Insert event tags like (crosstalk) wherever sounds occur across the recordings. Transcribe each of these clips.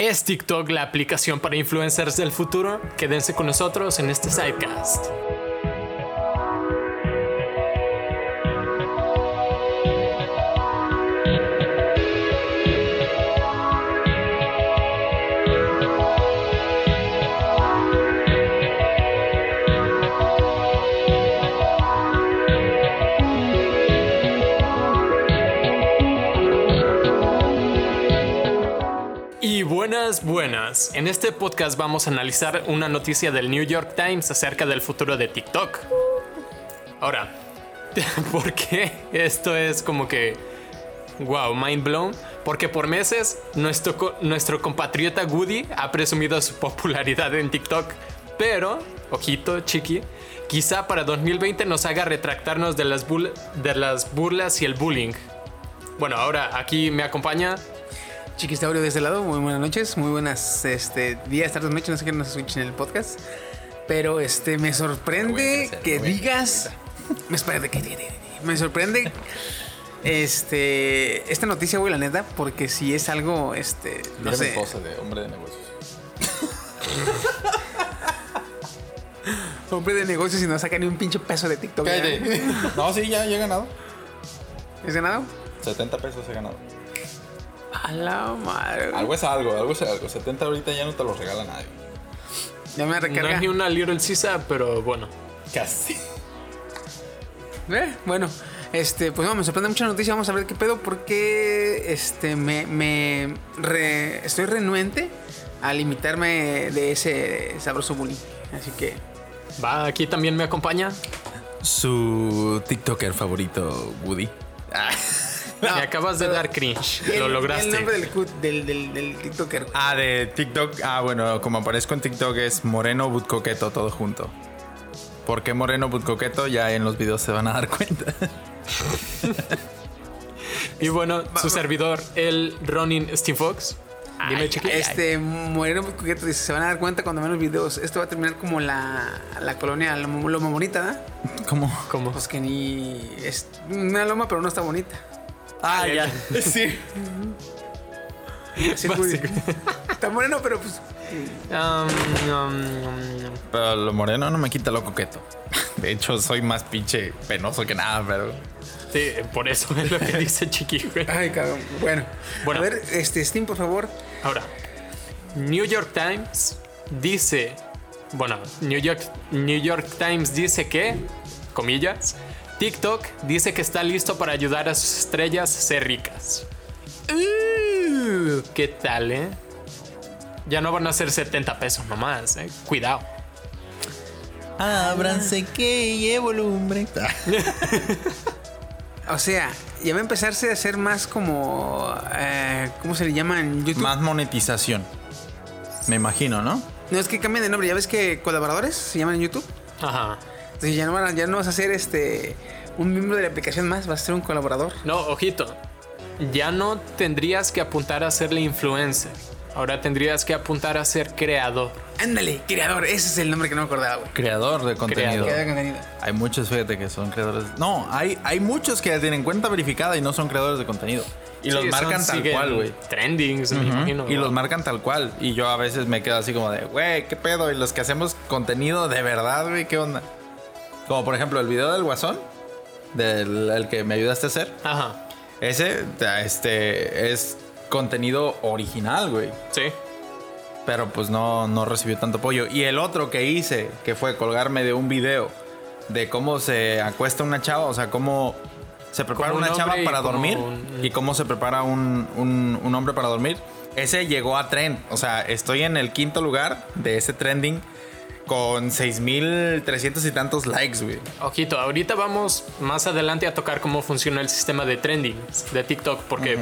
¿Es TikTok la aplicación para influencers del futuro? Quédense con nosotros en este sidecast. Buenas. En este podcast vamos a analizar una noticia del New York Times acerca del futuro de TikTok. Ahora, (laughs) ¿por qué esto es como que, wow, mind blown? Porque por meses nuestro, nuestro compatriota Woody ha presumido su popularidad en TikTok. Pero, ojito, chiqui, quizá para 2020 nos haga retractarnos de las, de las burlas y el bullying. Bueno, ahora aquí me acompaña Chiquistaurio de este lado, muy buenas noches, muy buenas este, días, tardes, noches, no sé qué nos escuchen en el podcast. Pero este me sorprende crecer, que digas. Me espérate, que me sorprende este esta noticia, güey, la neta, porque si es algo, este, no Mira mi sé. de hombre de negocios. (laughs) Hombre de negocios y no saca ni un pinche peso de TikTok. No, sí, ya, ya he ganado. ¿Es ganado? 70 pesos he ganado. A la madre. Algo es algo, algo es algo. 70 ahorita ya no te lo regala nadie. Ya me No recarga. es ni una Little Caesar, pero bueno. Casi. Eh, bueno, este, pues no, me sorprende mucha noticia. Vamos a ver qué pedo, porque este, me, me re- estoy renuente a limitarme de ese sabroso bullying. Así que, Va, aquí también me acompaña. Su TikToker favorito, Woody. (laughs) me acabas de dar cringe. el, Lo lograste. El nombre del, del, del, del TikToker. Ah, de TikTok. Ah, bueno, como aparezco en TikTok es Moreno Butcoqueto, todo junto. ¿Por qué Moreno Butcoqueto? Ya en los videos se van a dar cuenta. (laughs) Y bueno, su servidor, el Ronin Steve Fox. Dime, chiqui. Este Moreno Coqueto dice: Se van a dar cuenta cuando vean los videos. Esto va a terminar como la, la colonia Loma Loma Bonita, ¿verdad? ¿Cómo? ¿Cómo? Pues que ni. Es una loma, pero no está bonita. Ah, ya. (laughs) Sí. Básicamente. Está moreno, pero pues. Um, um, um, Pero lo moreno no me quita lo coqueto. De hecho, soy más pinche penoso que nada, pero. sí, por eso es lo que dice Chiqui. güey. Ay, cabrón. Bueno, Bueno. a ver, este, Steam, por favor. Ahora, New York Times dice, bueno, New York, New York Times dice que, comillas, TikTok dice que está listo para ayudar a sus estrellas a ser ricas. Uh, ¿Qué tal, eh? Ya no van a ser 70 pesos nomás, eh. Cuidado. Ábranse que llevo lumbre. (laughs) O sea, ya va a empezarse a hacer más como. eh, ¿Cómo se le llama en YouTube? Más monetización. Me imagino, ¿no? No es que cambien de nombre. Ya ves que colaboradores se llaman en YouTube. Ajá. Entonces ya no, van a- ya no vas a ser este. Un miembro de la aplicación más, vas a ser un colaborador. No, ojito. Ya no tendrías que apuntar a ser la influencer. Ahora tendrías que apuntar a ser creador. Ándale, creador. Ese es el nombre que no me acordaba, güey. Creador de contenido. Creador de contenido. Hay muchos, fíjate, que son creadores. No, hay, hay muchos que tienen cuenta verificada y no son creadores de contenido. Y los Sí, marcan tal cual, güey. Trendings, me imagino. Y los marcan tal cual. Y yo a veces me quedo así como de, güey, ¿qué pedo? Y los que hacemos contenido de verdad, güey, ¿qué onda? Como por ejemplo el video del Guasón, del el que me ayudaste a hacer. Ajá. Ese, este, es contenido original, güey. Sí. Pero pues no, no recibió tanto apoyo. Y el otro que hice, que fue colgarme de un video de cómo se acuesta una chava, o sea, cómo se prepara Como un una chava para dormir un- y cómo se prepara un, un- un hombre para dormir. Ese llegó a trend. O sea, estoy en el quinto lugar de ese trending con 6.300 y tantos likes, güey. Ojito, ahorita vamos más adelante a tocar cómo funciona el sistema de trendings de TikTok, porque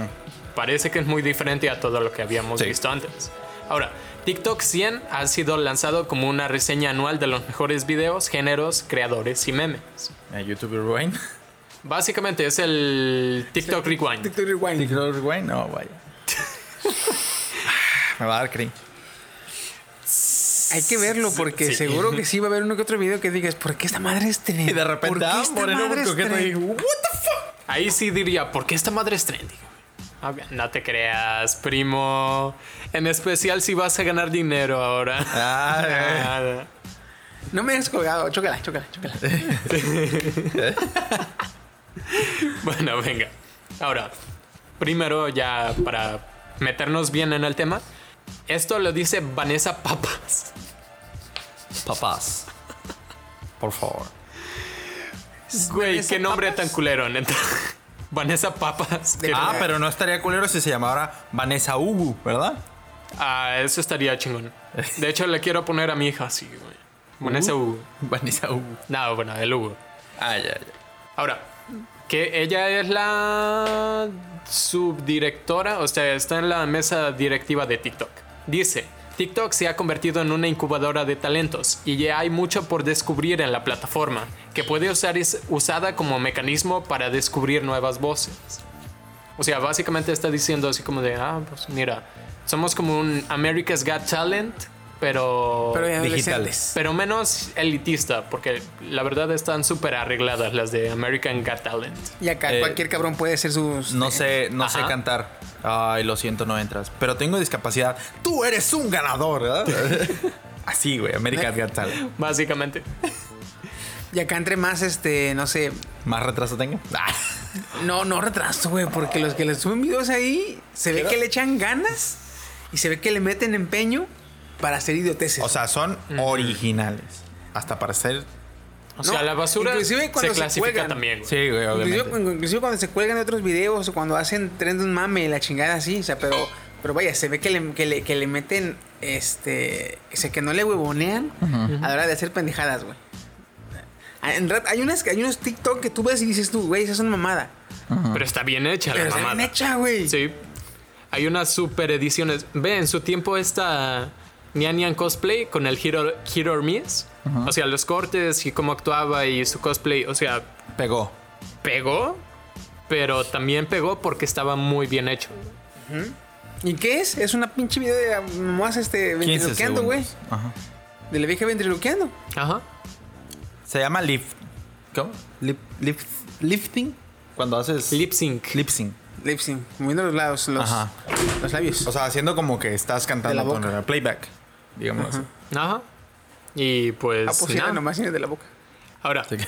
parece que es muy diferente a todo lo que habíamos Sí. visto antes. Ahora, TikTok 100 ha sido lanzado como una reseña anual de los mejores videos, géneros, creadores y memes. Eh, YouTuber Rewind. Básicamente es el TikTok Rewind. TikTok Rewind. TikTok Rewind, no, vaya. (laughs) Me va a dar cringe. Hay que verlo porque Sí. seguro que sí va a haber uno que otro video que digas, ¿por qué esta madre es trending? Y de repente, ¿Por qué ah, esta Moreno madre es Coqueto ahí, trending? what the fuck? Ahí sí diría, ¿por qué esta madre es trending? Ok, No te creas, primo. En especial si vas a ganar dinero ahora. Ah, eh. Ah, No me has colgado. Chócala, chócala, chócala. (laughs) Bueno, venga. Ahora, primero ya para meternos bien en el tema. Esto lo dice Vanessa Papas. Papás. Por favor. Güey, ¿Vanessa qué nombre Papas? tan culero, neta. Vanessa Papas. Ah, pero no estaría culero si se llamara Vanessa Ugu, ¿verdad? Ah, eso estaría chingón. De hecho, le quiero poner a mi hija así, güey. Vanessa Hugo. Vanessa Ugu. No, bueno, el Hugo. Ah, ya, ya. Ahora, que ella es la subdirectora, o sea, está en la mesa directiva de TikTok. Dice, TikTok se ha convertido en una incubadora de talentos y ya hay mucho por descubrir en la plataforma, que puede ser usada como mecanismo para descubrir nuevas voces. O sea, básicamente está diciendo así como de, ah, pues mira, somos como un America's Got Talent, pero... Pero Digitales. adolescentes. Pero menos elitista, porque la verdad están súper arregladas las de American Got Talent. Y acá Eh, cualquier cabrón puede ser sus. No sé, no sé cantar. Ay, lo siento, no entras. Pero tengo discapacidad. Tú eres un ganador, ¿verdad? (laughs) Así, güey. American Got Talent. Básicamente. Y acá entre más, este, no sé. ¿Más retraso tengo? Ah. (laughs) No, no retraso, güey, porque los que le suben videos ahí se ve que le echan ganas y se ve que le meten empeño para hacer idioteces. O sea, son originales. Hasta para ser. O No, sea, la basura inclusive se cuando se clasifica cuelgan. también. güey. Sí, güey, inclusive, obviamente. inclusive cuando se cuelgan de otros videos o cuando hacen tren de un mame y la chingada así, o sea, pero, pero vaya, se ve que le, que le, que le meten, este, o sea, que no le huevonean a la hora de hacer pendejadas, güey. En rat- hay, unas, hay unos TikTok que tú ves y dices tú, güey, esa es una mamada. Pero está bien hecha Pero la está mamada. bien hecha, güey. Sí. Hay unas super ediciones. Ve, en su tiempo esta Nian Nian Cosplay con el Hero, Hero or Miss. O sea, los cortes y cómo actuaba y su cosplay. O sea, Pegó. pegó, pero también pegó porque estaba muy bien hecho. ¿Y qué es? Es una pinche video de mamás este 15 ventriloqueando, güey. Ajá. De la vieja ventriloqueando. Ajá. Se llama lift. ¿Cómo? Lip, lip- lifting. Cuando haces Lip sync. lip sync. Lip sync, moviendo los lados, los, Ajá. los labios. O sea, haciendo como que estás cantando la con boca. el playback. Digamos así. Ajá. Y pues. ah, pues sí, nada. nomás viene de la boca. Ahora, que-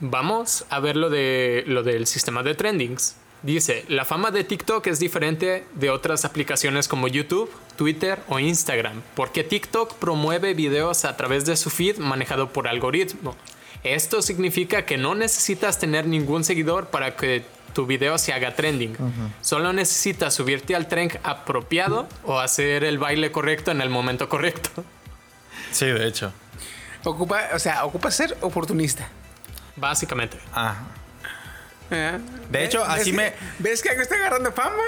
Vamos a ver lo, de, lo del sistema de trendings. Dice, la fama de TikTok es diferente de otras aplicaciones como YouTube, Twitter o Instagram, porque TikTok promueve videos a través de su feed manejado por algoritmo. Esto significa que no necesitas tener ningún seguidor para que tu video se haga trending. Solo necesitas subirte al trend apropiado o hacer el baile correcto en el momento correcto. Sí, de hecho. Ocupa, o sea, ocupa ser oportunista. Básicamente. Ajá. ¿Eh? De hecho, ¿Ves así me- ¿Ves que algo está agarrando fama?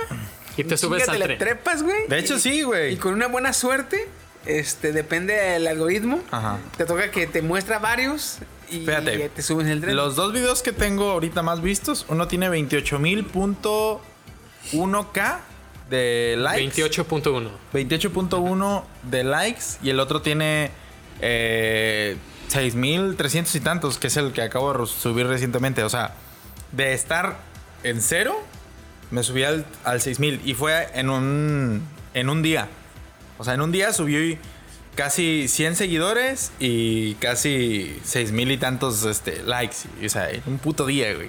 Y te subes al tren. le trepas, güey. De hecho, y- sí, güey. Y con una buena suerte, este, depende del algoritmo. Ajá. Te toca que te muestra varios y Fíjate, te subes en el tren. Los dos videos que tengo ahorita más vistos, uno tiene 28.000.1k de likes. 28.1. 28.1 de likes y el otro tiene eh, 6.300 y tantos, que es el que acabo de subir recientemente. O sea, de estar en cero, me subí al, al 6.000 y fue en un, en un día. O sea, en un día subí casi 100 seguidores y casi 6.000 y tantos este, likes. O sea, en un puto día, güey.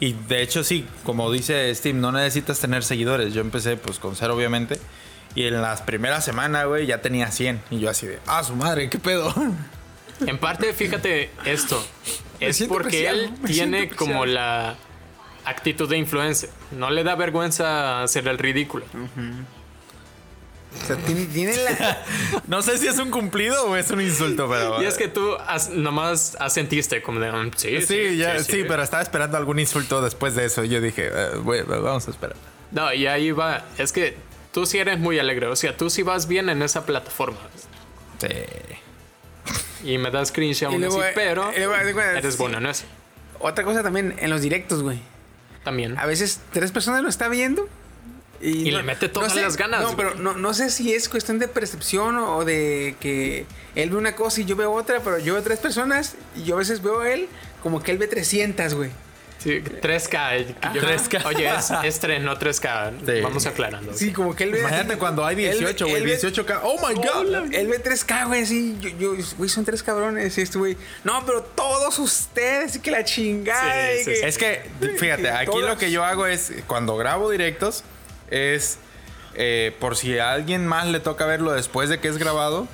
Y de hecho sí, como dice Steve, no necesitas tener seguidores. Yo empecé pues con cero obviamente. Y en las primeras semanas, güey, ya tenía 100. Y yo así de, ah, su madre, qué pedo. En parte, fíjate esto. Es porque especial, él tiene como la actitud de influencer. No le da vergüenza hacer el ridículo. O sea, tiene, tiene la. (laughs) no sé si es un cumplido o es un insulto, pero... Y es que tú has- nomás asentiste como de, "Mm, sí, Sí, ya, sí, pero estaba esperando algún insulto después de eso. Yo dije, eh, bueno, vamos a esperar. No, y ahí va. Es que tú sí eres muy alegre. O sea, tú sí vas bien en esa plataforma. Sí. Y me das cringe aún luego, así, pero y luego, eres sí. bueno en eso. Otra cosa también en los directos, güey. También. A veces tres personas lo está viendo. Y, Y le mete todas sé- las ganas, No, pero no, no sé si es cuestión de percepción o de que él ve una cosa y yo veo otra, pero yo veo tres personas y yo a veces veo a él como que él ve 300, güey. Sí, 3K. Yo- 3K. Oye, es, es 3, no 3K. Sí. Vamos aclarando. Sí, como que él ve. Imagínate cuando hay 18, Él- güey. él ve- 18K. Oh my god. Él ve 3K, güey, así. Yo, yo, güey, son tres cabrones. Y este, güey. No, pero todos ustedes, y que la chingada. Sí, sí, que- sí. Es que, fíjate, (laughs) aquí Todas. lo que yo hago es, cuando grabo directos, es eh, por si a alguien más le toca verlo después de que es grabado,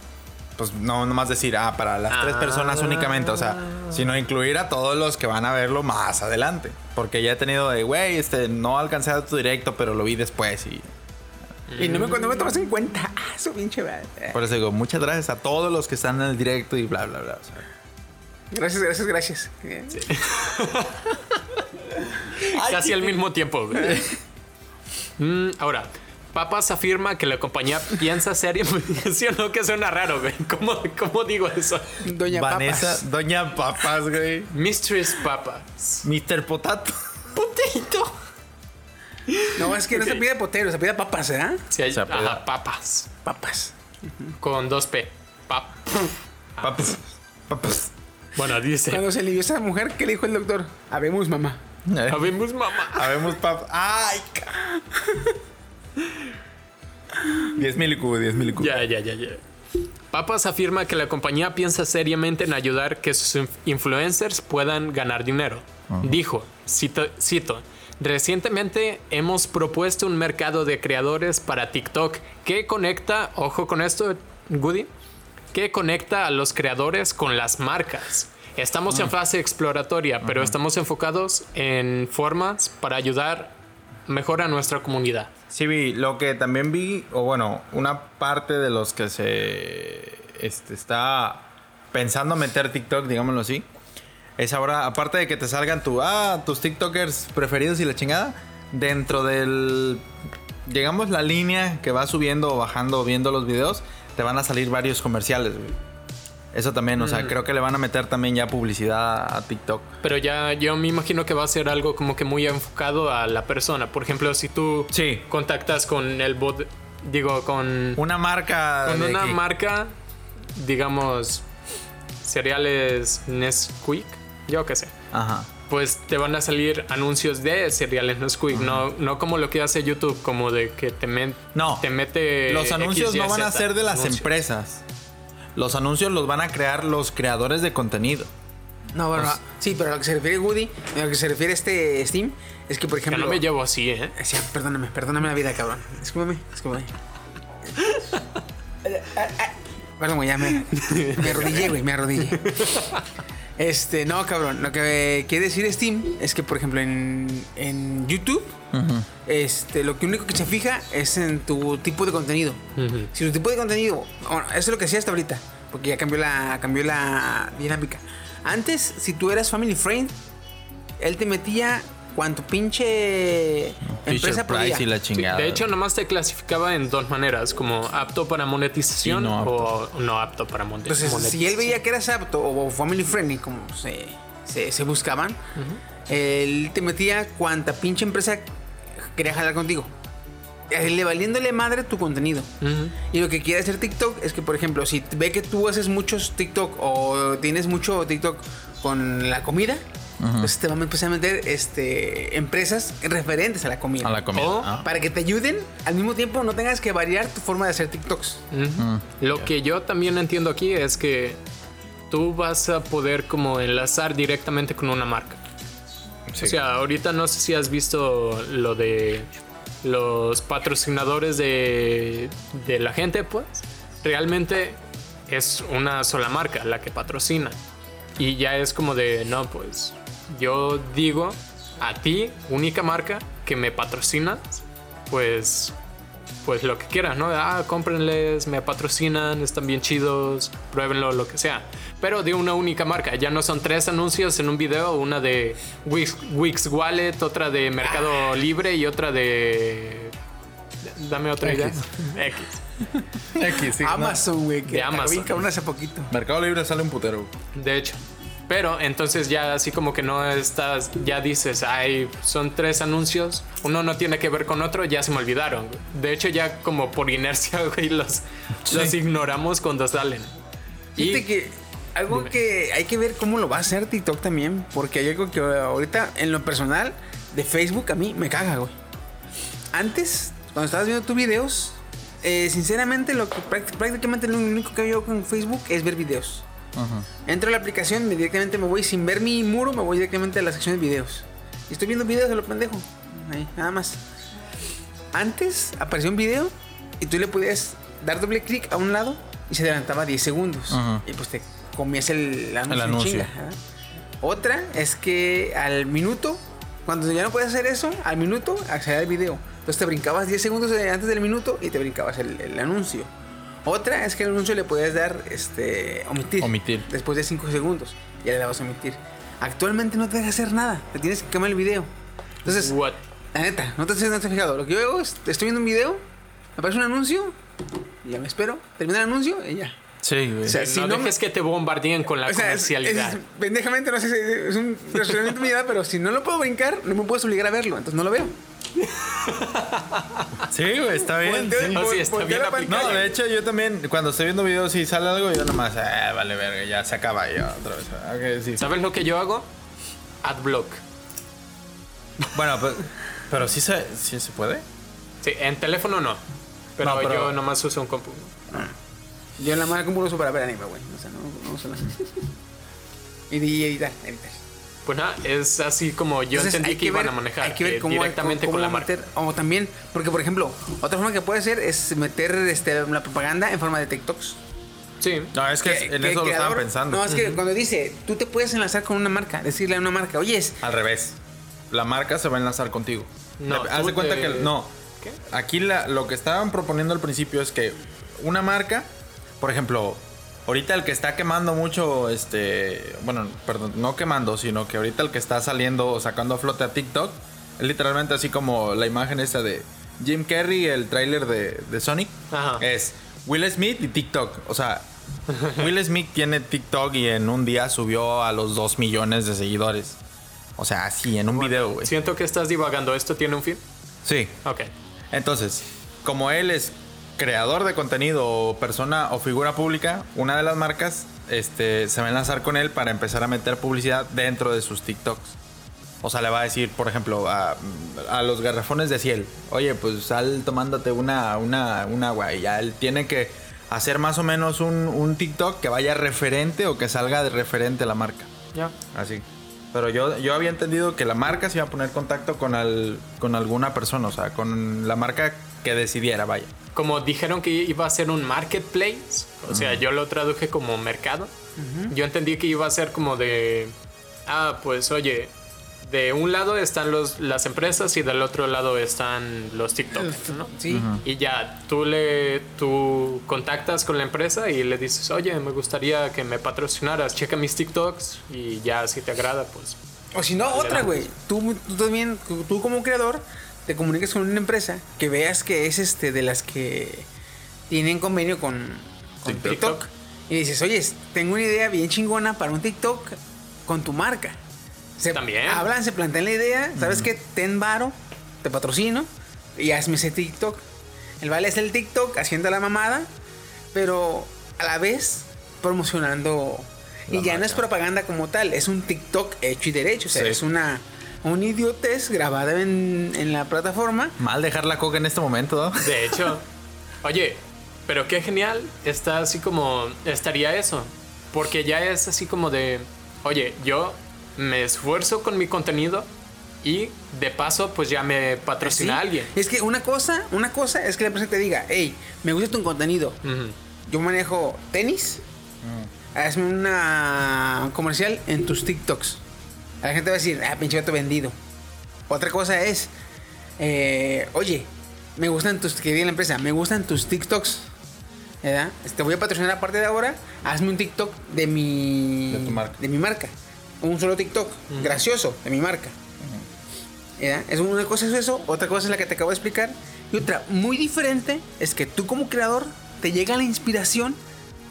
pues no nomás decir, ah, para las tres Ah. personas únicamente, o sea, sino incluir a todos los que van a verlo más adelante. Porque ya he tenido de, güey, este, no alcancé a tu directo, pero lo vi después y Y no me, cuando me tomas en cuenta. (laughs) Ah, su pinche madre. por eso digo, muchas gracias a todos los que están en el directo y bla, bla, bla. o sea. Gracias, gracias, gracias. (laughs) Casi al mismo tiempo. (laughs) Mm, ahora, Papas afirma que la compañía piensa seriamente. (laughs) ¿Sí o no? Que suena raro, güey. ¿Cómo, cómo digo eso? Doña Vanessa, Papas. Doña Papas, güey. Mistress Papas. Mr. Potato. Putito. No, es que no se pide potero, se pide papas, ¿eh? Sí, hay- papas. Papas. Con dos P. Pap. (laughs) Papas. Papas. Bueno, dice. Cuando se alivió esa mujer, ¿qué le dijo el doctor? Habemos mamá. (laughs) Habemos mamá. Habemos papas. ¡Ay! ca- 10 mil IQ, 10 mil IQ. Ya, ya, ya, ya. Papas afirma que la compañía piensa seriamente en ayudar que sus inf- influencers puedan ganar dinero. Dijo, cito, cito, recientemente hemos propuesto un mercado de creadores para TikTok que conecta, ojo con esto, Goody, que conecta a los creadores con las marcas. Estamos en fase exploratoria, pero estamos enfocados en formas para ayudar mejor a nuestra comunidad. Sí, vi, lo que también vi, o bueno, una parte de los que se este, está pensando meter TikTok, digámoslo así, es ahora, aparte de que te salgan tu, ah, tus TikTokers preferidos y la chingada, dentro del, digamos, la línea que va subiendo o bajando viendo los videos, te van a salir varios comerciales, güey. Eso también, o sea, creo que le van a meter también ya publicidad a TikTok. Pero ya yo me imagino que va a ser algo como que muy enfocado a la persona. Por ejemplo, si tú Sí. contactas con el bot, digo, con, Una marca. con una que- marca, digamos, cereales Nesquik, yo qué sé. Ajá. Pues te van a salir anuncios de cereales Nesquik, no, no como lo que hace YouTube, como de que te, men- No. te mete. Los anuncios X, no van a ser de las anuncios. empresas. Los anuncios los van a crear los creadores de contenido. No, bueno, sí, pero a lo que se refiere Woody, a lo que se refiere este Steam, es que, por Que ejemplo. no me llevo así, ¿eh? Sí, perdóname, perdóname la vida, cabrón. Discúlpame, discúlpame. (laughs) Perdón, güey, ya me, me arrodillé, güey, me arrodillé. Este, no, cabrón. Lo que quiere decir Steam es que, por ejemplo, en, en YouTube, este, lo que único que se fija es en tu tipo de contenido. Ujú. Si tu tipo de contenido, bueno, eso es lo que hacía hasta ahorita, porque ya cambió la, cambió la dinámica. Antes, si tú eras family friend, él te metía cuanto pinche empresa podía. Price y la chingada. De hecho, nomás te clasificaba en dos maneras, como apto para monetización no o no apto para monte- Entonces, monetización. si él veía que eras apto o family friendly, como se, se, se buscaban, él te metía cuanta pinche empresa quería jalar contigo. Le valiéndole madre tu contenido. Y lo que quiere hacer TikTok es que, por ejemplo, si ve que tú haces muchos TikTok o tienes mucho TikTok con la comida, pues te van a empezar a meter este, empresas referentes a la comida. A la comida. O Ah. Para que te ayuden, al mismo tiempo no tengas que variar tu forma de hacer TikToks. Ujú. Lo que yo también entiendo aquí es que tú vas a poder como enlazar directamente con una marca. O sea, ahorita no sé si has visto lo de los patrocinadores de, de la gente, pues realmente es una sola marca la que patrocina. Y ya es como de, no, pues yo digo a ti, única marca que me patrocinas, pues pues lo que quieran, ¿no? Ah, cómprenles, me patrocinan, están bien chidos, pruébenlo, lo que sea. Pero de una única marca, ya no son tres anuncios en un video, una de Wix, Wix Wallet, otra de Mercado Libre y otra de... Dame otra idea. X. X, sí, no. Amazon, güey, que De Amazon. cabrón, hace poquito. Mercado Libre sale un putero. De hecho. Pero entonces ya así como que no estás, ya dices, ay, son tres anuncios, uno no tiene que ver con otro, ya se me olvidaron. De hecho ya como por inercia, (laughs) güey, los, los ignoramos cuando salen. Fíjate Y que algo Dime. que hay que ver cómo lo va a hacer TikTok también. Porque hay algo que ahorita, en lo personal, de Facebook a mí me caga, güey. Antes, cuando estabas viendo tus videos, eh, sinceramente, lo que práct- prácticamente lo único que yo con Facebook es ver videos. Entro a la aplicación, me- directamente me voy sin ver mi muro, me voy directamente a la sección de videos. Y estoy viendo videos de lo pendejo. Ahí, nada más. Antes apareció un video y tú le podías dar doble clic a un lado y se adelantaba 10 segundos. Ajá. Y pues te comías el anuncio. Otra es que al minuto, cuando ya no puedes hacer eso, al minuto acceder al video. Entonces te brincabas 10 segundos antes del minuto y te brincabas el, el anuncio. Otra es que el anuncio le podías dar este omitir. Omitir. Después de 5 segundos. Ya le dabas a omitir. Actualmente no te deja hacer nada. Te tienes que cambiar el video. Entonces, What? la neta, no te, no te has fijado. Lo que yo hago es, estoy viendo un video, me aparece un anuncio, y ya me espero, termina el anuncio y ya. Sí, güey. O sea, si no, no dejes que te bombardeen con la O sea, es, comercialidad. es- pendejamente, no sé si es un razonamiento de mi edad, pero si no lo puedo brincar, no me puedes obligar a verlo, entonces no lo veo. sí, güey, está bien. Volteo- sí. No, sí, está bien. No, de hecho, yo también, cuando estoy viendo videos y sale algo, yo nomás, eh, vale, verga, ya se acaba ya otra vez. Ok, sí. ¿Sabes lo que yo hago? Adblock. Bueno, pues, pero sí se, sí se puede. Sí, en teléfono no. Pero, No, pero- yo nomás uso un compu. Yo en la mala compu lo uso para ver anime, güey. O sea, no, no uso la... y, y editar, editar. Pues nada, es así como yo Entonces, entendí que, iban ver- a manejar. Hay que ver eh, cómo, directamente cómo con la meter- marca. O también, porque por ejemplo, otra forma que puede ser es meter este, la propaganda en forma de TikToks. Sí. No, es que, en que eso lo estaban creador- pensando. No, es que cuando dice, tú te puedes enlazar con una marca, decirle a una marca, oye, es- Al revés. La marca se va a enlazar contigo. No, Le- Haz de cuenta te- que. No. ¿Qué? Aquí la- lo que estaban proponiendo al principio es que una marca, por ejemplo, ahorita el que está quemando mucho, este. Bueno, perdón, no quemando, sino que ahorita el que está saliendo o sacando a flote a TikTok, es literalmente así como la imagen esta de Jim Carrey, el tráiler de, de Sonic. Ajá. Es Will Smith y TikTok. O sea, Will Smith tiene TikTok y en un día subió a los 2 millones de seguidores. O sea, así, en un video, güey. Siento que estás divagando. ¿Esto tiene un fin? Sí. Ok. Entonces, como él es creador de contenido o persona o figura pública, una de las marcas este, se va a enlazar con él para empezar a meter publicidad dentro de sus TikToks. O sea, le va a decir, por ejemplo, a, a los garrafones de Ciel, oye, pues sal tomándote una, una, un agua y ya él tiene que hacer más o menos un, un TikTok que vaya referente o que salga de referente a la marca. Ya. Así. Pero yo, yo había entendido que la marca se iba a poner contacto con, al- con alguna persona, o sea, con la marca que decidiera, vaya. Como dijeron que iba a ser un marketplace, o sea, yo lo traduje como mercado. Yo entendí que iba a ser como de, ah, pues oye, de un lado están los, las empresas y del otro lado están los TikTokers, ¿no? sí. Y ya tú le tú contactas con la empresa y le dices, oye, me gustaría que me patrocinaras, checa mis TikToks y ya si te agrada, pues. O si no, otra, güey. Tú, tú también, tú como creador, te comunicas con una empresa que veas que es este de las que tienen convenio con, con TikTok. TikTok. Y dices, oye, tengo una idea bien chingona para un TikTok con tu marca. Se También. Hablan, se plantean la idea, ¿sabes qué? Ten varo, te patrocino y hazme ese TikTok. El vale es el TikTok haciendo la mamada, pero a la vez promocionando. La y ya no es propaganda como tal, es un TikTok hecho y derecho. O sea, Sí. es una, un idiotez grabada en, en la plataforma. Mal dejar la coca en este momento, ¿no? De hecho, oye, pero qué genial está así como estaría eso, porque ya es así como de, oye, yo me esfuerzo con mi contenido y de paso pues ya me patrocina ¿Sí? alguien. Es que una cosa, una cosa es que la empresa te diga, hey, me gusta tu contenido. Yo manejo tenis. Hazme una comercial en tus TikToks. La gente va a decir, ah, pinche vato vendido. Otra cosa es, eh, oye, me gustan tus, que diga la empresa, me gustan tus TikToks. ¿Verdad? Te voy a patrocinar a partir de ahora. Hazme un TikTok de mi, De tu marca. de mi marca. Un solo TikTok, gracioso, de mi marca. Es una cosa es eso, otra cosa es la que te acabo de explicar. Y otra muy diferente es que tú como creador te llega la inspiración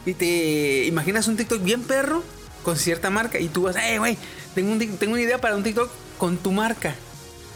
y te imaginas un TikTok bien perro con cierta marca y tú vas, hey, güey, tengo, un tengo una idea para un TikTok con tu marca.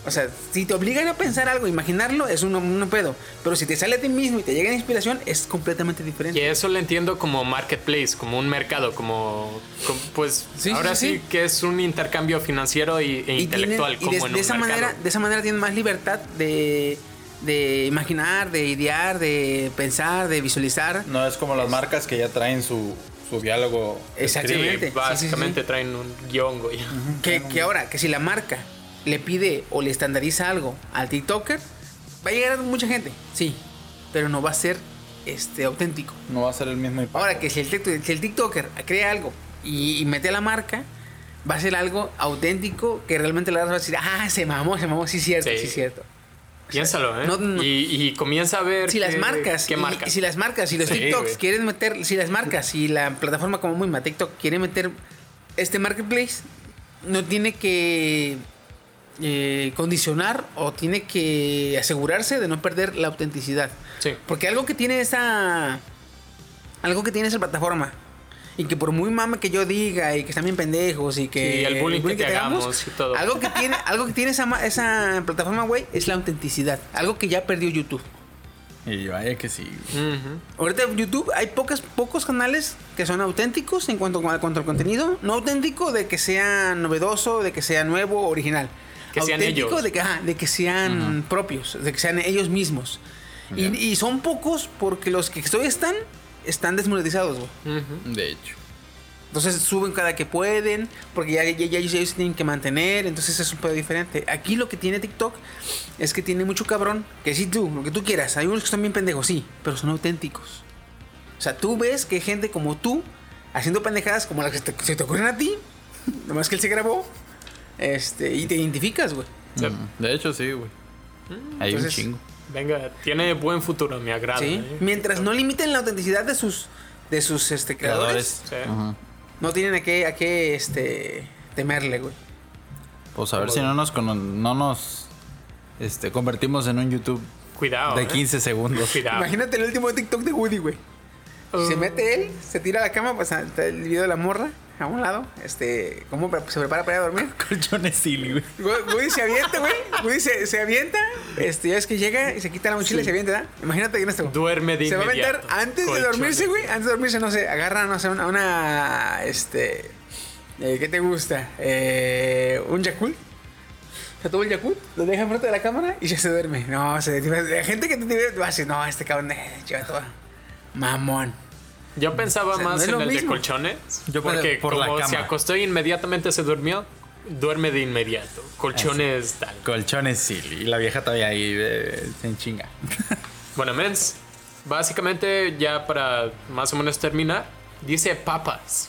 O sea, si te obligan a pensar algo, imaginarlo, es un, un pedo. Pero si te sale a ti mismo y te llega la inspiración, es completamente Y diferente. eso lo entiendo como marketplace, como un mercado, como, como- pues Sí, ahora sí, sí, sí. que es un intercambio financiero y, e Y, intelectual, tienen- y como de, en de un esa mercado. manera, de esa manera tienen más libertad de, de imaginar, de idear, de pensar, de visualizar. No es como las marcas que ya traen su, su diálogo. Exactamente. Sí, básicamente sí, sí. traen un guion, güey. Que, que ahora, que si la marca le pide o le estandariza algo al TikToker, va a llegar a mucha gente, sí, pero no va a ser este auténtico. No va a ser el mismo impacto. Ahora que si el, TikTok- si el TikToker crea algo y, y mete la marca, va a ser algo auténtico que realmente la vas a decir, ah, se mamó, se mamó, sí, cierto, Sí. sí, cierto. Piénsalo, ¿eh? no- no- y, y comienza a ver Si las qué- marcas, y- si las marcas, si los Sí, TikToks güey. quieren meter, si las marcas, si la plataforma como muy TikTok quiere meter este marketplace, no tiene que eh, condicionar o tiene que asegurarse de no perder la autenticidad. Sí. Porque algo que tiene esa. Algo que tiene esa plataforma. Y que por muy mame que yo diga y que están bien pendejos y que. Sí, el bullying que te tengamos, hagamos y todo. Algo que tiene, algo que tiene esa, esa plataforma, güey, es la autenticidad. Algo que ya perdió YouTube. Y vaya que sí. Ujú. Ahorita en YouTube hay pocas, pocos canales que son auténticos en cuanto, a- cuanto al contenido. No auténtico de que sea novedoso, de que sea nuevo, original. Que sean auténtico ellos. de que, ajá, de que sean propios, de que sean ellos mismos. Y, y son pocos porque los que estoy están, están desmonetizados, güey. De hecho. Entonces suben cada que pueden, porque ya, ya, ya ellos, ellos se tienen que mantener, entonces es un pedo diferente. Aquí lo que tiene TikTok es que tiene mucho cabrón, que sí tú, lo que tú quieras, hay unos que están bien pendejos, sí, pero son auténticos. O sea, tú ves que hay gente como tú haciendo pendejadas como las que te- se te ocurren a ti, (laughs) nomás que él se grabó, este, y te identificas, güey. De hecho, sí, güey. Hay un chingo. Venga, tiene buen futuro, me agrada. ¿sí? ¿eh? Mientras no limiten la autenticidad de sus, de sus este, creadores, Sí. No tienen a qué, a qué este, temerle, güey. Pues a ver si no nos, no nos este, convertimos en un YouTube Cuidado. de ¿eh? 15 segundos. Cuidado. Imagínate el último TikTok de Woody, güey. Se Uh. mete él, se tira a la cama, pues está el video de la morra a un lado. Este, ¿cómo se prepara para ir a dormir? (laughs) Colchones silly, güey. Wo- Woody se avienta, güey. Woody se, se avienta. Este, ya es que llega y se quita la mochila y se avienta, ¿verdad? Imagínate que en esto. Duerme de Se va a aventar antes de dormirse, güey. Antes de dormirse, no sé, agarra, no sé, una. una este. eh, ¿Qué te gusta? Eh, un Yakult. Se toma el Yakult, lo deja enfrente de la cámara y ya se duerme. No, se, la gente que te ve va a decir, no, este cabrón, eh, lleva todo. Mamón. Yo pensaba O sea, más no es en el de colchones. (laughs) Yo porque por la como se acostó y inmediatamente se durmió, duerme de inmediato. Colchones tal. Colchones silly. Y la vieja todavía ahí eh, se enchinga. (laughs) Bueno, mens, básicamente ya para más o menos terminar, dice papas.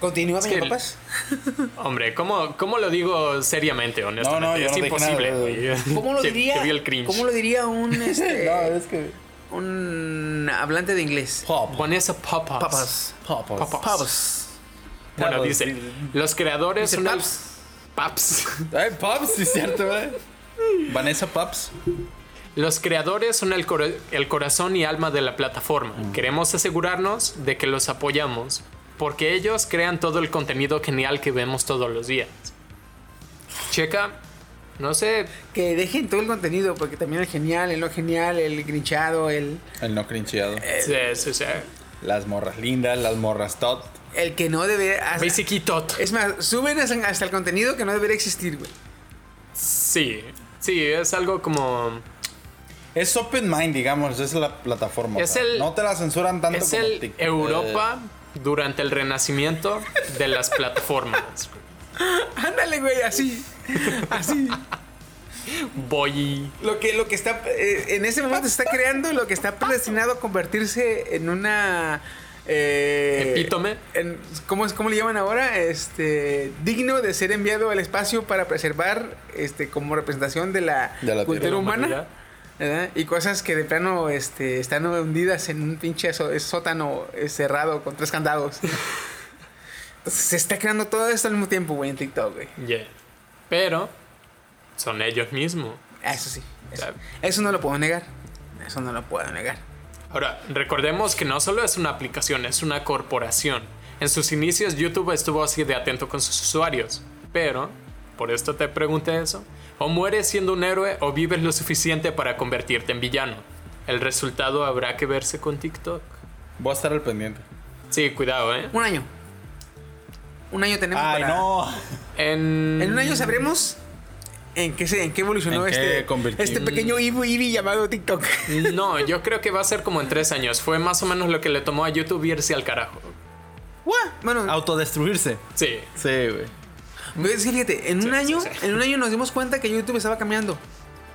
Continúa, Es que- papas. (laughs) Hombre, ¿cómo, cómo lo digo seriamente, honestamente? No, no, es no imposible, nada. ¿Cómo lo diría? te vi el cringe. ¿Cómo lo diría un este, que. Un hablante de inglés? Pop. Vanessa Papas. Papas. Papas. Papas. Papas. Bueno, dice, los creadores Dice son el- paps. Paps. (laughs) Ay, Pops, sí es cierto, güey. Vanessa Pops. Los creadores son el, cora- el corazón y alma de la plataforma. Mm. Queremos asegurarnos de que los apoyamos, porque ellos crean todo el contenido genial que vemos todos los días. Checa, no sé, Que dejen todo el contenido, porque también el genial, el no genial, el grinchado, el, El no crincheado. sí, sí, sí. Las morras lindas, las morras tot. el que no debe. Basic y tot. es más, suben hasta, hasta el contenido que no debería existir, güey. Sí, sí, es algo como... Es open mind, digamos, es la plataforma. Es o sea, el- no te la censuran tanto Es como el TikTok. Europa durante el renacimiento de las plataformas. (laughs) Ándale, güey, así. Así. Voy... Lo que, lo que está. eh, en ese momento se está creando lo que está predestinado a convertirse en una. eh, Epítome. en- ¿cómo, es- ¿Cómo le llaman ahora? Este. Digno de ser enviado al espacio para preservar este como representación de la, De la cultura de la humana. Y cosas que de plano este, están hundidas en un pinche sótano eh, cerrado con tres candados. (laughs) Se está creando todo esto al mismo tiempo, güey, en TikTok, güey. Yeah. Pero son ellos mismos. Eso sí. Eso no lo puedo negar. Eso no lo puedo negar. Ahora, recordemos que no solo es una aplicación, es una corporación. En sus inicios YouTube estuvo así de atento con sus usuarios, pero, por esto te pregunté eso, O mueres siendo un héroe o vives lo suficiente para convertirte en villano. El resultado habrá que verse con TikTok. Voy a estar al pendiente. Sí, cuidado, ¿eh? Un año. Un año tenemos Ay, para... no. En, En un año sabremos en qué, se, en qué evolucionó ¿En qué este, este pequeño Ibi llamado TikTok. No, yo creo que va a ser como en tres años. Fue más o menos lo que le tomó a YouTube irse al carajo. What? Bueno, Autodestruirse. Sí. Sí, güey. ves que fíjate, en un año, sí, sí. en un año nos dimos cuenta que YouTube estaba cambiando.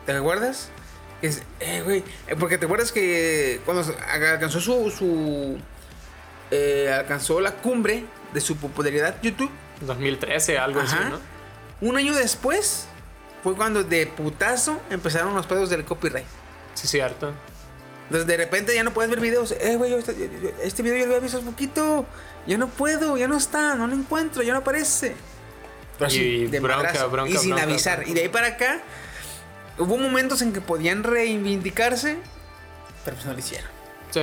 ¿Te acuerdas? Es, eh, güey, eh, porque te acuerdas que cuando alcanzó su, su eh, alcanzó la cumbre de su popularidad YouTube, 2013, algo así, Ajá. ¿no? un año después fue cuando de putazo empezaron los pedos del copyright. Sí, cierto. Entonces de repente ya no puedes ver videos. Eh, güey, este, este video yo lo había visto hace poquito. Ya no puedo, ya no está, no lo encuentro, ya no aparece. Pero así, Y de bronca, bronca, Y sin bronca, avisar. bronca. Y de ahí para acá, hubo momentos en que podían reivindicarse, pero pues no lo hicieron. Sí.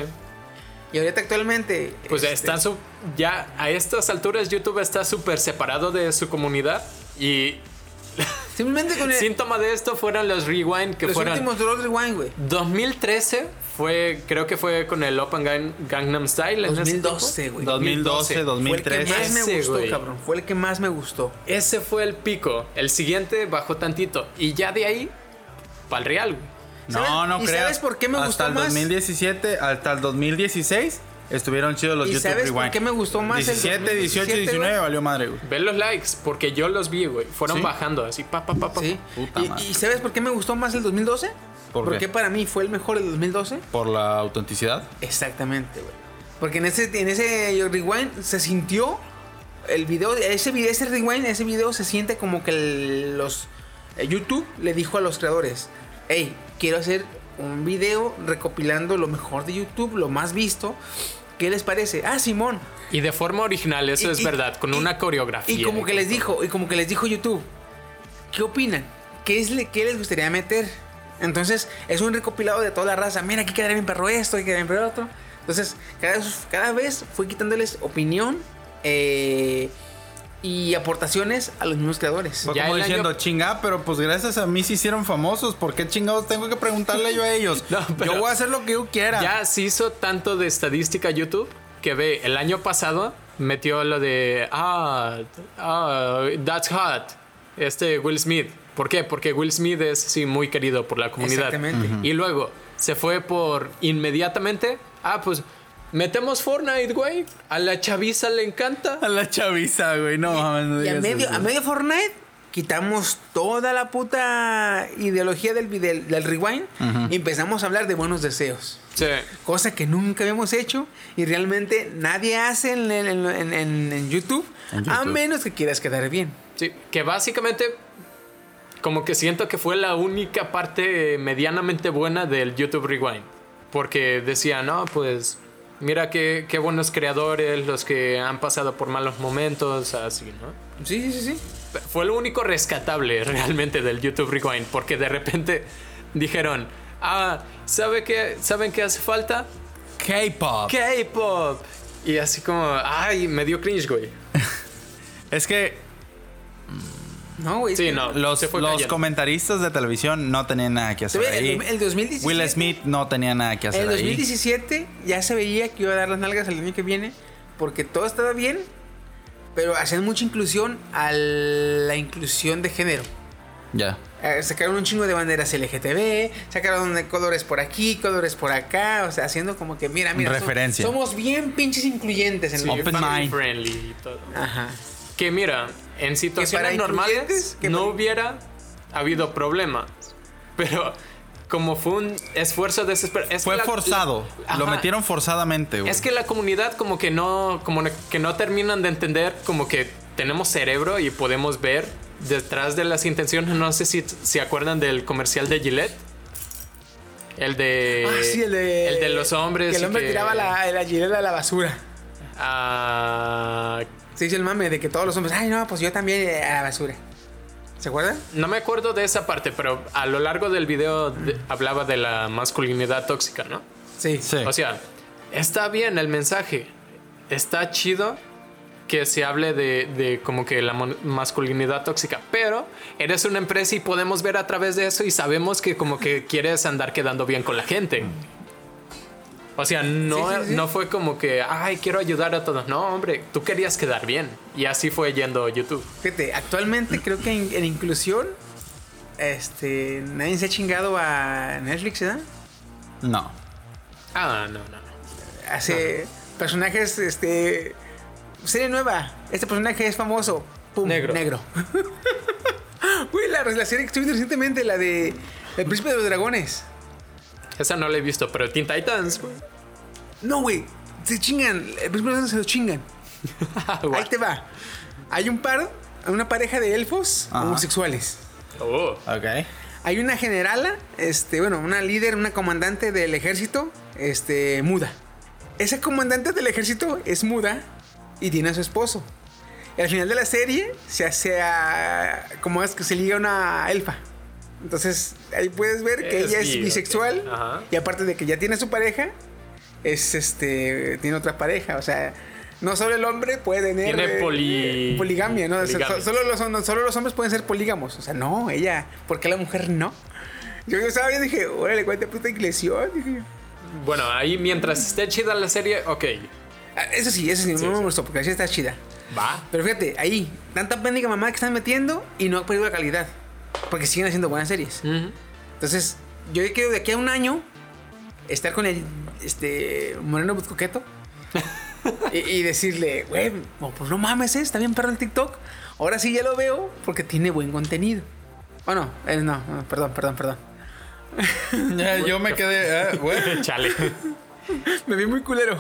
Y ahorita actualmente. Pues este, está su- ya a estas alturas YouTube está súper separado de su comunidad y (laughs) Simplemente con el, síntoma de esto fueron los rewind que los fueron últimos Drops Rewind, güey. 2013 fue creo que fue con el Open Gang- Gangnam Style en ese 2012, tiempo. güey. 2012, Fue el que 2013. más me Ese, gustó, güey. cabrón. Fue el que más me gustó. Ese fue el pico. El siguiente bajó tantito y ya de ahí para el real. güey. No, ¿Sabes- no y creas. sabes por qué me hasta gustó el más? 2017, hasta el 2016 estuvieron chidos los ¿Y YouTube sabes por Rewind. qué me gustó más el 17, 18, 2017, 19 güey? valió madre, güey. Ve los likes porque yo los vi, güey. Fueron ¿Sí? bajando así pa pa pa pa. Sí. Puta ¿Y, madre. y sabes por qué me gustó más el 2012? ¿Por Porque qué? para mí fue el mejor el 2012. Por la autenticidad. Exactamente, güey. Porque en ese, en ese rewind se sintió el video, ese video, ese rewind, ese video se siente como que el- los eh, YouTube le dijo a los creadores, hey, quiero hacer un video recopilando lo mejor de YouTube, lo más visto. ¿Qué les parece? Ah, Simón. Y de forma original, eso Y- es y- verdad, con y- una coreografía. Y como que les dijo, y como que les dijo YouTube, ¿qué opinan? ¿Qué, es qué les gustaría meter? Entonces, es un recopilado de toda la raza. Mira, aquí quedaría bien perro esto, aquí quedaría bien perro otro. Entonces, cada, vez- cada vez fue quitándoles opinión eh, y aportaciones a los mismos creadores. Fue Ya como diciendo, año- chinga, pero pues gracias a mí se hicieron famosos. ¿Por qué chingados tengo que preguntarle yo a ellos? (laughs) No, pero- yo voy a hacer lo que yo quiera. Ya se hizo tanto de estadística YouTube que ve, el año pasado metió lo de, ah, ah, that's hot, este Will Smith. ¿Por qué? Porque Will Smith es sí, muy querido por la comunidad. Exactamente. Y luego se fue por inmediatamente, ah, pues metemos Fortnite, güey. A la chaviza le encanta. A la chaviza, güey. No, mames, no Y a medio, eso. a medio Fortnite quitamos toda la puta ideología del, del, del rewind y empezamos a hablar de buenos deseos. Sí. cosa que nunca habíamos hecho y realmente nadie hace en, en- en- en- en YouTube, En a YouTube. menos que quieras quedar bien. Sí, que básicamente como que siento que fue la única parte medianamente buena del YouTube Rewind. Porque decía, no, pues mira qué, qué buenos creadores, los que han pasado por malos momentos, así, ¿no? Sí, sí, sí. Fue lo único rescatable (laughs) realmente del YouTube Rewind, porque de repente dijeron, ah, ¿sabe qué, ¿saben qué hace falta? K-pop. K-pop. Y así como, ay, me dio cringe, güey. (laughs) Es que No, güey. es Sí, que- no. los, comentaristas comentaristas de televisión no tenían nada que hacer ve, ahí. el, el 2017. Will Smith no tenía nada que hacer En el ahí. 2017 ya se veía que iba a dar las nalgas el año que viene porque todo estaba bien, pero hacían mucha inclusión a la inclusión de género. Ya. Eh, sacaron un chingo de banderas LGTB, sacaron de colores por aquí, colores por acá, o sea, haciendo como que, mira, mira, Referencia. somos bien pinches incluyentes en Sí, el Open mind. friendly y todo. Ajá. Que mira, en situaciones normales no para- hubiera habido problemas. Pero como fue un esfuerzo desesperado. es Fue la- forzado. la- Lo Ajá. metieron forzadamente, güey. Es que la comunidad como que no, como que no terminan de entender como que tenemos cerebro y podemos ver detrás de las intenciones. No sé si se acuerdan del comercial de Gillette. El de... ah, sí, el de. El de los hombres. Que el hombre que- tiraba la, la gilet a la basura. Ah, Se dice el mame de que todos los hombres, ay, no, pues yo también eh, a la basura. ¿Se acuerdan? No me acuerdo de esa parte, pero a lo largo del video de- hablaba de la masculinidad tóxica, ¿no? Sí. Sí. O sea, está bien el mensaje. Está chido que se hable de, de como que la masculinidad tóxica, pero eres una empresa y podemos ver a través de eso y sabemos que como que quieres andar quedando bien con la gente. O sea, no, Sí, sí, sí. no fue como que, ay, quiero ayudar a todos. No, hombre, tú querías quedar bien. Y así fue yendo YouTube. Fíjate, actualmente creo que en, en inclusión, este, nadie se ha chingado a Netflix, ¿verdad? No. Ah, no, no, no. Hace personajes, este, serie nueva. Este personaje es famoso. Pum, Negro. Negro. (laughs) Güey, la, la serie que estuve viendo recientemente, la de El Príncipe de los Dragones. Esa no la he visto, pero Teen Titans, güey. No, güey, se chingan. El de los Dragones se lo chingan. (laughs) Ahí te va. Hay un par, una pareja de elfos Ajá. homosexuales. Oh. Ok. Hay una generala, este, bueno, una líder, una comandante del ejército, este, muda. Esa comandante del ejército es muda y tiene a su esposo. Y al final de la serie se hace a, como es que se liga a una elfa. Entonces ahí puedes ver que Es ella es bisexual y aparte de que ya tiene su pareja, es este, tiene otra pareja, o sea, no solo el hombre puede tener Tiene eh, poli- poligamia, ¿no? O sea, solo, los, hom- solo los hombres pueden ser polígamos, o sea, no, ella, ¿por qué la mujer no? Yo, yo estaba viendo y dije, órale, cuánta puta iglesión, dije. Bueno, ahí mientras esté chida la serie, ok. Ah, Eso sí, eso sí, Sí, no me sí. gustó, porque así está chida. Va. Pero fíjate, ahí, tanta péndica mamá que están metiendo y no ha perdido la calidad. Porque siguen haciendo buenas series. Ujú. Entonces, yo quiero de aquí a un año estar con el este Moreno Butcoqueto (laughs) y, y decirle, güey, no, pues no mames, ¿eh? está bien perro el TikTok. Ahora sí ya lo veo porque tiene buen contenido. O no, eh, no, no, perdón, perdón, perdón. (laughs) Ya, yo me quedé. eh, güey. (laughs) Chale. Me vi muy culero.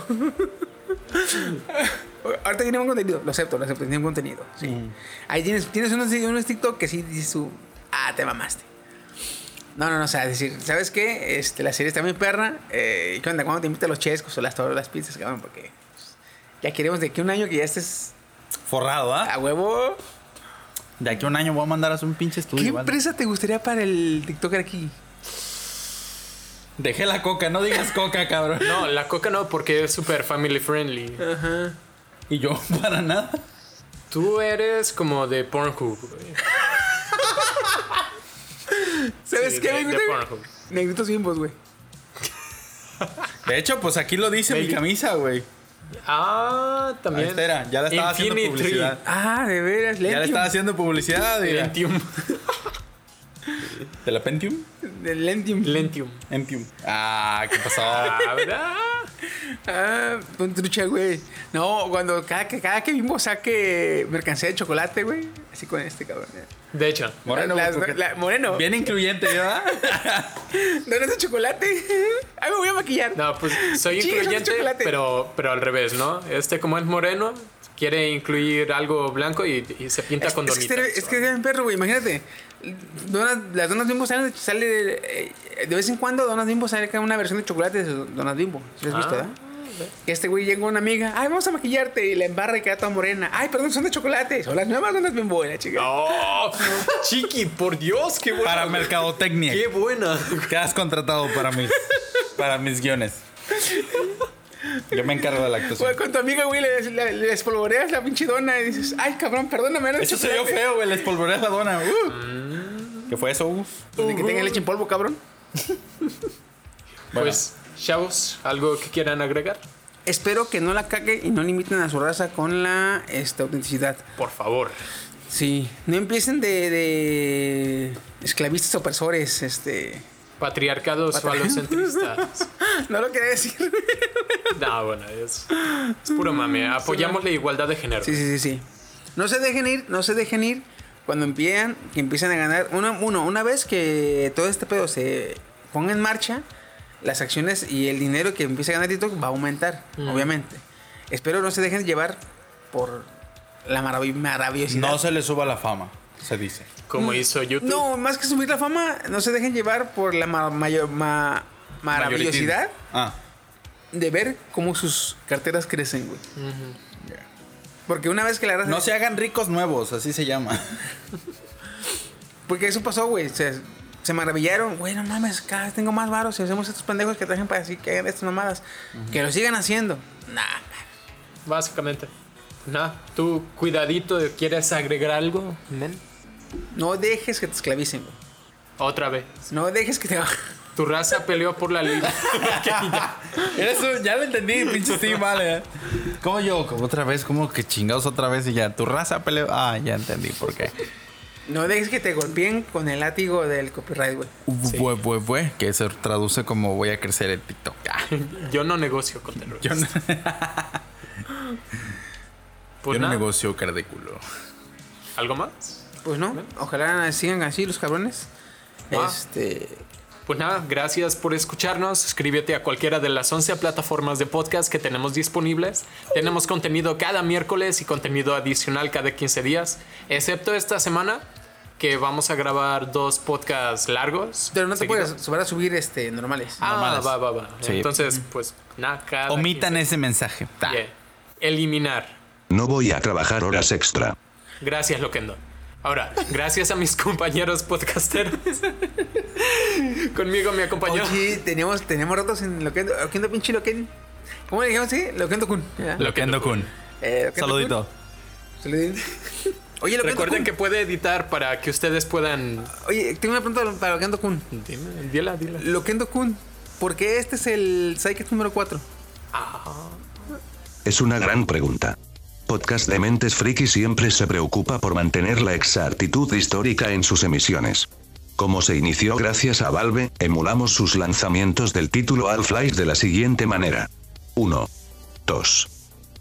Ahorita tiene buen contenido, lo acepto, lo acepto, tiene buen contenido. Sí. Ahí tienes, tienes unos, unos TikTok que sí dices tú, ah, te mamaste. No, no, no, o sea, decir, ¿sabes qué? Este, la serie está muy perra. Eh, ¿Qué onda? ¿Cuándo te invitan los chescos o las, las pizzas, cabrón? Porque pues, ya queremos de aquí a un año que ya estés Forrado, ¿ah? a huevo. De aquí a un año voy a mandar a hacer un pinche estudio. ¿Qué ¿vale? empresa te gustaría para el TikToker aquí? Dejé la coca, no digas (laughs) coca, cabrón. No, la coca no, porque es súper family friendly. Ajá. Y yo, (laughs) para nada. Tú eres como de Pornhub, güey. (laughs) ¿Sabes Sí, qué? de- me de. Negritos bimbos, güey. De hecho, pues aquí lo dice mi camisa, güey. Ah, también. Ahí está, ya le estaba haciendo publicidad. Ah, de veras, Ya le Lentium. estaba haciendo publicidad. Lentium. (laughs) ¿De la Pentium? Del Lentium. Lentium. Entium. Ah, ¿qué pasó? Ah, ¿verdad? Ah, trucha, güey. No, cuando cada que, cada que Bimbo saque mercancía de chocolate, güey. Así con este cabrón. De hecho. Moreno, la- moreno. Bien incluyente, ¿verdad? Donas (laughs) (laughs) de chocolate. (laughs) Ay, me voy a maquillar. No, pues soy Sí, incluyente, pero, pero al revés, ¿no? Este, como es moreno, quiere incluir algo blanco y, y se pinta es, con es que donitas. es que es bien perro, güey. Imagínate. Donas- las donas bimbo salen, sale eh, de vez en cuando donas bimbo sale una versión de chocolate de donas bimbo. ¿Sí lo has visto, Ah, verdad? Que este güey llega una amiga, ay, vamos a maquillarte y la embarra y queda toda morena. Ay, perdón, son de chocolate. Son las nuevas donas bimbo, y la chica. ¡Oh! Chiqui, por Dios, qué buena. Para mercadotecnia. Qué buena. Quedas contratado para mis, para mis guiones. Yo me encargo de la Güey, actuación. con tu amiga, güey, le, le, le espolvoreas la pinche dona y dices, ay, cabrón, perdóname. Eso se vio chocolate". feo, güey. Les polvoreas la dona. Uh. ¿Qué fue eso, Gus? Pues de que tenga leche en polvo, cabrón. Bueno, Pues, chavos, ¿algo que quieran agregar? Espero que no la cague y no limiten a su raza con la este, autenticidad. Por favor. Sí, no empiecen de, de esclavistas opresores, este... Patriarcados falocentristas. (laughs) No lo quería decir. No, bueno, es, es puro mame. Apoyamos la igualdad de género. Sí, sí, sí, sí. No se dejen ir, no se dejen ir cuando empiezan, que empiezan a ganar. Uno, uno, una vez que todo este pedo se ponga en marcha, las acciones y el dinero que empiece a ganar TikTok va a aumentar, obviamente. Espero no se dejen llevar por la marav- maravillosidad. no se le suba la fama, se dice. Como hizo YouTube. No, más que subir la fama, no se dejen llevar por la ma- mayor, ma- maravillosidad Ah, de ver cómo sus carteras crecen, güey. Porque una vez que la raza... no se hagan ricos nuevos, así se llama. (laughs) Porque eso pasó, güey. Se, se maravillaron. Güey, no mames, cada vez tengo más varos y hacemos estos pendejos que trajen para decir que hagan estas mamadas. Que lo sigan haciendo. Nah. Básicamente. Nada, tú cuidadito, ¿quieres agregar algo? nen? No dejes que te esclavicen, güey. Otra vez. No dejes que te... (laughs) Tu raza peleó por la (laughs) ya. Eso ya lo entendí, pinche Steve, vale. ¿eh? ¿Cómo yo? Como otra vez, como que chingados otra vez y ya. Tu raza peleó. Ah, ya entendí por qué. No dejes que te golpeen con el látigo del copyright, güey. Bue, bue, bue, que se traduce como voy a crecer en TikTok. Ah, (laughs) Yo no negocio con terroristas. yo no, Pues yo no negocio cara de culo. ¿Algo más? Pues no, ojalá sigan así los cabrones. Ah. Este... Pues nada, gracias por escucharnos. Suscríbete a cualquiera de las 11 plataformas de podcast que tenemos disponibles. Tenemos contenido cada miércoles y contenido adicional cada 15 días, excepto esta semana que vamos a grabar dos podcasts largos. Pero no te puedes subir a subir este, normales. Ah, normales. va, va, va. Sí. Entonces, pues nada, cada Omitan 15 ese mensaje. Yeah. Eliminar. No voy a trabajar horas extra. Gracias, Loquendo. Ahora, gracias a mis (laughs) compañeros podcasteros. Conmigo me acompañó. Oye, teníamos, teníamos ratos en Loquendo, Loquendo pinche Loquendo. ¿Cómo le dijimos, sí? Loquendo Kun. ¿ya? Loquendo Kun. Eh, Loquendo Saludito. Kun. Saludito. Oye, Loquendo Recuerden Kun. que puede editar para que ustedes puedan. Oye, tengo una pregunta para Loquendo Kun. Dime, dila, dila. Loquendo Kun, ¿por qué este es el Psychic número 4? Es una gran pregunta. Podcast de Mentes Friki siempre se preocupa por mantener la exactitud histórica en sus emisiones. Como se inició gracias a Valve, emulamos sus lanzamientos del título Half-Life de la siguiente manera. 1. 2.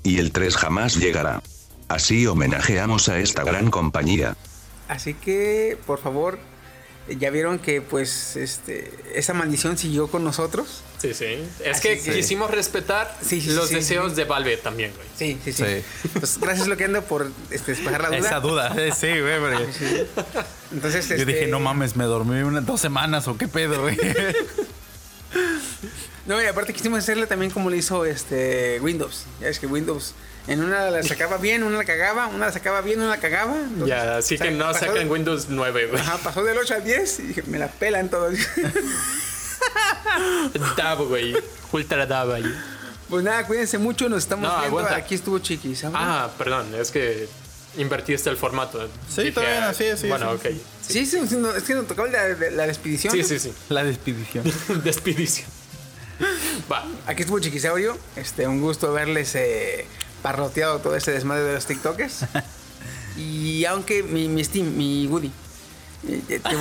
Y el 3 jamás llegará. Así homenajeamos a esta gran compañía. Así que, por favor, ya vieron que pues este esa maldición siguió con nosotros. Sí, sí. Es Así que sí. quisimos respetar Sí, sí, los sí, deseos sí. de Valve también, güey. Sí, sí, sí. Sí. Pues gracias Loquendo por este, despejar la duda. Esa duda. eh, Sí, güey. porque Entonces, Yo este, dije, no mames, me dormí unas dos semanas o qué pedo, güey. (laughs) No, y aparte quisimos hacerle también como le hizo este Windows. Ya es que Windows en una la sacaba bien, una la cagaba, una la sacaba bien, una la cagaba. Entonces, Ya, así que no sacan de- Windows 9, güey. Ajá, pasó del 8 al 10 y dije, me la pelan todos. (laughs) Dab, güey. Ultra Dab ahí. pues nada, cuídense mucho, nos estamos No, viendo. aguanta. Aquí estuvo Chiquis. ¿sabes? Ah, perdón, es que invertiste el formato. Sí, está bien, así es, sí, Bueno, sí. ok. Sí, sí, sí, no, es que nos tocaba la, la despedición. Sí, sí, sí. La despedición. (laughs) Despedición. Va. Aquí estuvo Chiquisaurio. Este, un gusto verles eh, parroteado todo este desmadre de los TikTokers. (laughs) y aunque mi, mi Steam, mi Woody, eh, te.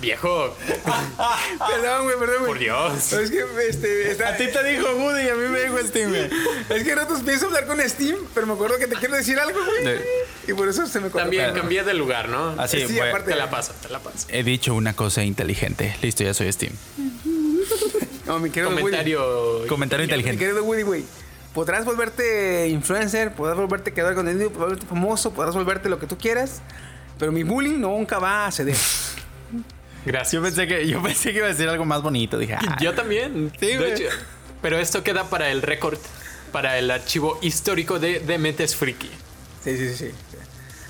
Viejo, (laughs) perdón, güey, perdón, güey. por Dios. Es que este, A ti te dijo Woody y a mí me dijo Steam, güey. es que a ratos pienso hablar con Steam, pero me acuerdo que te quiero decir algo, güey. De- Y por eso se me cortó. También cambié de lugar, ¿no? Así, Sí, güey. aparte- Te la paso, te la paso. He dicho una cosa inteligente. Listo, ya soy Steam. No, mi querido Woody. Comentario. Comentario Mi inteligente. querido Woody, güey. Podrás volverte influencer, podrás volverte creador de contenido, podrás volverte famoso, podrás volverte lo que tú quieras, pero mi bullying nunca va a ceder. Gracias. Yo pensé que, yo pensé que iba a decir algo más bonito. Dije, ah, Yo también. Sí, güey. hecho, pero esto queda para el récord, para el archivo histórico de, de Mentes Friki. Sí, sí, sí, sí.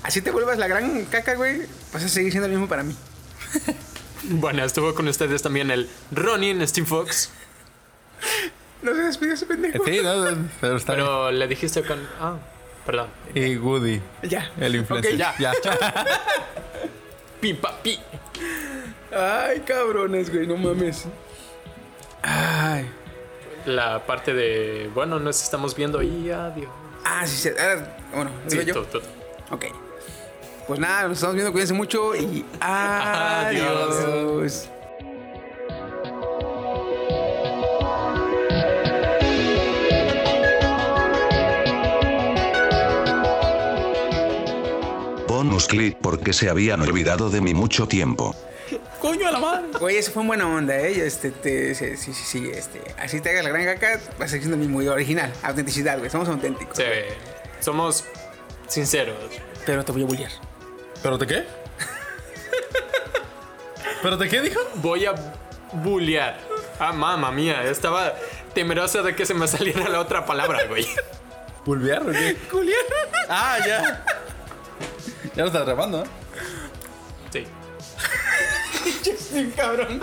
Así te vuelvas la gran caca, güey, vas a seguir siendo el mismo para mí. (laughs) Bueno, estuvo con ustedes también el Ronin Steve Fox, No se despide ese pendejo. Sí, no, pero está pero le dijiste con. Ah, perdón. Y Woody, Ya. el influencer. Ya. ya. (laughs) Pi, pa, pi. Ay, cabrones, güey, no mames. Ay. La parte de. Bueno, nos estamos viendo y adiós. Ah, sí, sí. Bueno, Sí, digo yo. tú, tú. Ok. Pues nada, nos estamos viendo, cuídense mucho y adiós. Adiós. Bonus clip porque se habían olvidado de mí mucho tiempo. Coño a la madre. Oye, eso fue buena onda, ¿eh? Este, te- sí, sí, sí, sí, este. Así te hagas la gran caca, vas a siendo el mismo, y original, autenticidad, güey. Somos auténticos. Sí, somos sinceros. Pero te voy a bullear. ¿Pero te qué? ¿Pero te qué dijo? Voy a bullear. Ah, mamá mía, estaba temerosa de que se me saliera la otra palabra, güey. ¿Bulbear o qué? Ah, ya. Ya lo estás grabando, ¿eh? Sí. Yo soy cabrón.